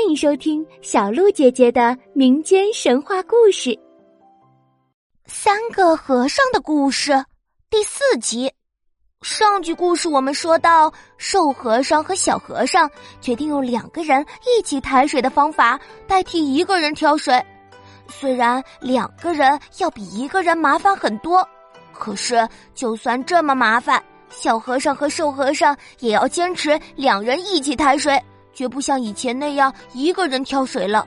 欢迎收听小鹿姐姐的民间神话故事《三个和尚的故事》第四集。上集故事我们说到，瘦和尚和小和尚决定用两个人一起抬水的方法代替一个人挑水。虽然两个人要比一个人麻烦很多，可是就算这么麻烦，小和尚和瘦和尚也要坚持两人一起抬水。绝不像以前那样一个人挑水了。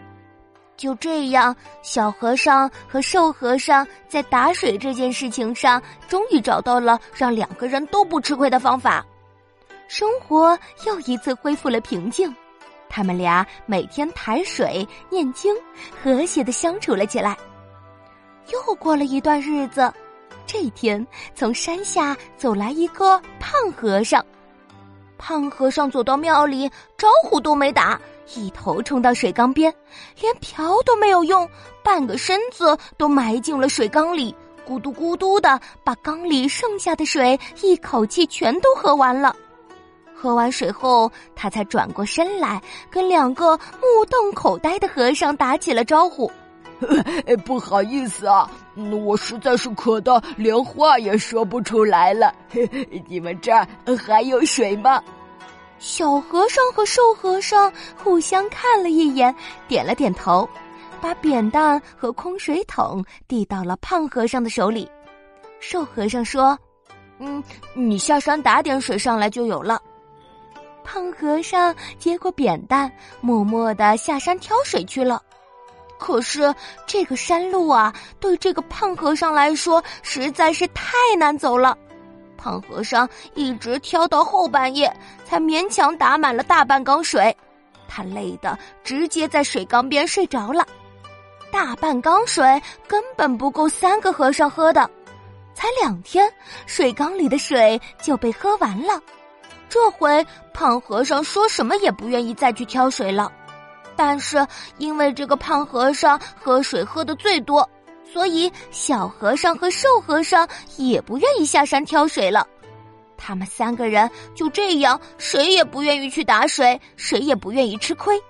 就这样，小和尚和瘦和尚在打水这件事情上，终于找到了让两个人都不吃亏的方法。生活又一次恢复了平静，他们俩每天抬水、念经，和谐的相处了起来。又过了一段日子，这天从山下走来一个胖和尚。胖和尚走到庙里，招呼都没打，一头冲到水缸边，连瓢都没有用，半个身子都埋进了水缸里，咕嘟咕嘟的把缸里剩下的水一口气全都喝完了。喝完水后，他才转过身来，跟两个目瞪口呆的和尚打起了招呼：“ 不好意思啊，我实在是渴的连话也说不出来了。你们这儿还有水吗？”小和尚和瘦和尚互相看了一眼，点了点头，把扁担和空水桶递到了胖和尚的手里。瘦和尚说：“嗯，你下山打点水上来就有了。”胖和尚接过扁担，默默的下山挑水去了。可是这个山路啊，对这个胖和尚来说实在是太难走了。胖和尚一直挑到后半夜，才勉强打满了大半缸水，他累得直接在水缸边睡着了。大半缸水根本不够三个和尚喝的，才两天，水缸里的水就被喝完了。这回胖和尚说什么也不愿意再去挑水了，但是因为这个胖和尚喝水喝的最多。所以，小和尚和瘦和尚也不愿意下山挑水了。他们三个人就这样，谁也不愿意去打水，谁也不愿意吃亏。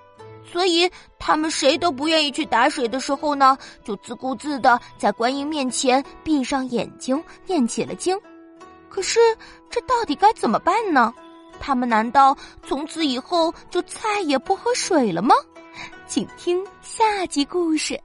所以，他们谁都不愿意去打水的时候呢，就自顾自的在观音面前闭上眼睛念起了经。可是，这到底该怎么办呢？他们难道从此以后就再也不喝水了吗？请听下集故事。